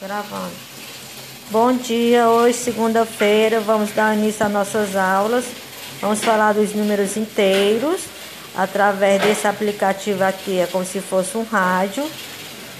Gravando. Bom dia, hoje, segunda-feira, vamos dar início às nossas aulas. Vamos falar dos números inteiros através desse aplicativo aqui, é como se fosse um rádio.